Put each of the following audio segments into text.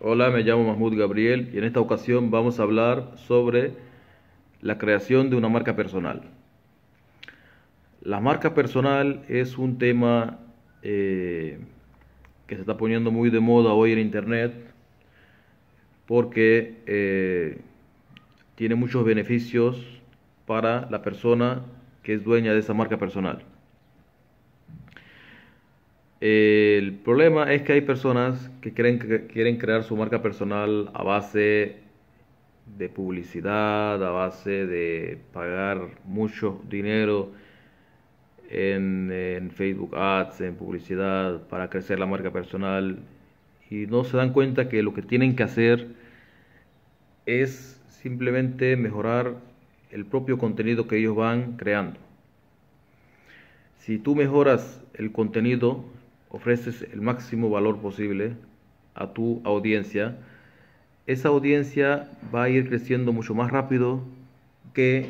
Hola, me llamo Mahmoud Gabriel y en esta ocasión vamos a hablar sobre la creación de una marca personal. La marca personal es un tema eh, que se está poniendo muy de moda hoy en Internet porque eh, tiene muchos beneficios para la persona que es dueña de esa marca personal. El problema es que hay personas que quieren, que quieren crear su marca personal a base de publicidad, a base de pagar mucho dinero en, Facebook Ads, en publicidad, para crecer la marca personal. Y no se dan cuenta que lo que tienen que hacer es simplemente mejorar el propio contenido que ellos van creando. Si tú mejoras el contenido, ofreces el máximo valor posible a tu audiencia, esa audiencia va a ir creciendo mucho más rápido que,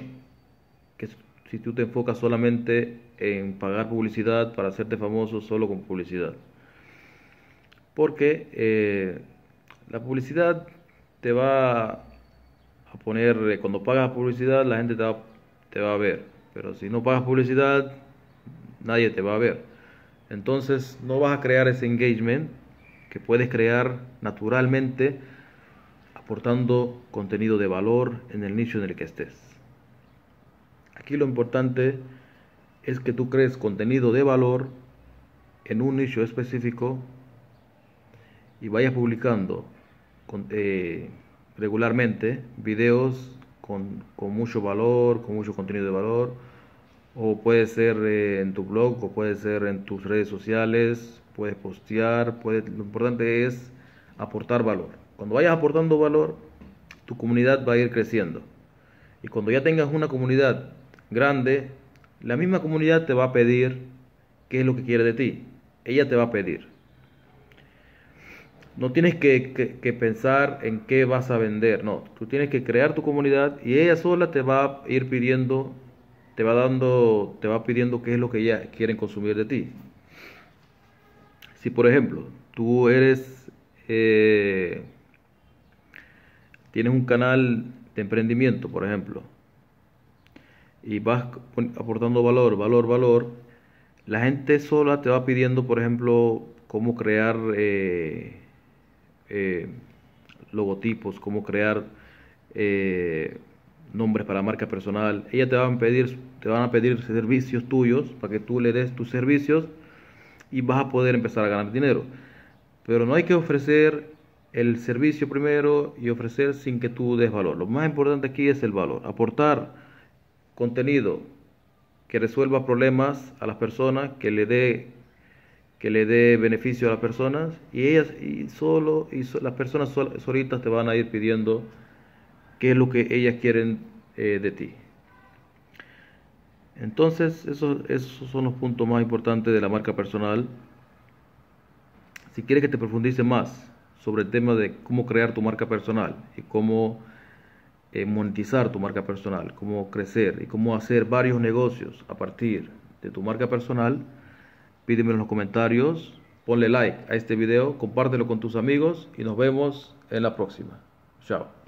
si tú te enfocas solamente en pagar publicidad para hacerte famoso solo con publicidad. Porque eh, la publicidad te va a poner, eh, cuando pagas publicidad la gente te va, te va a ver, pero si no pagas publicidad nadie te va a ver. Entonces no vas a crear ese engagement que puedes crear naturalmente aportando contenido de valor en el nicho en el que estés. Aquí lo importante es que tú crees contenido de valor en un nicho específico y vayas publicando eh, regularmente videos con, con mucho valor, con mucho contenido de valor o puede ser eh, en tu blog o puede ser en tus redes sociales, puedes postear, puede, lo importante es aportar valor. Cuando vayas aportando valor, tu comunidad va a ir creciendo. Y cuando ya tengas una comunidad grande, la misma comunidad te va a pedir qué es lo que quiere de ti. Ella te va a pedir. No tienes que, que, pensar en qué vas a vender, no. Tú tienes que crear tu comunidad y ella sola te va a ir pidiendo te va dando, te va pidiendo qué es lo que ellas quieren consumir de ti. Si por ejemplo tú eres, eh, tienes un canal de emprendimiento, por ejemplo, y vas aportando valor, valor, valor, la gente sola te va pidiendo, por ejemplo, cómo crear eh, eh, logotipos, cómo crear nombres para marca personal. Ella te van a pedir, te van a pedir servicios tuyos para que tú le des tus servicios y vas a poder empezar a ganar dinero. Pero no hay que ofrecer el servicio primero y ofrecer sin que tú des valor. Lo más importante aquí es el valor. Aportar contenido que resuelva problemas a las personas, que le dé que le dé beneficio a las personas y ellas y solo y las personas solitas te van a ir pidiendo qué es lo que ellas quieren eh, de ti. Entonces, esos, esos son los puntos más importantes de la marca personal. Si quieres que te profundice más sobre el tema de cómo crear tu marca personal y cómo eh, monetizar tu marca personal, cómo crecer y cómo hacer varios negocios a partir de tu marca personal, pídeme en los comentarios, ponle like a este video, compártelo con tus amigos y nos vemos en la próxima. Chao.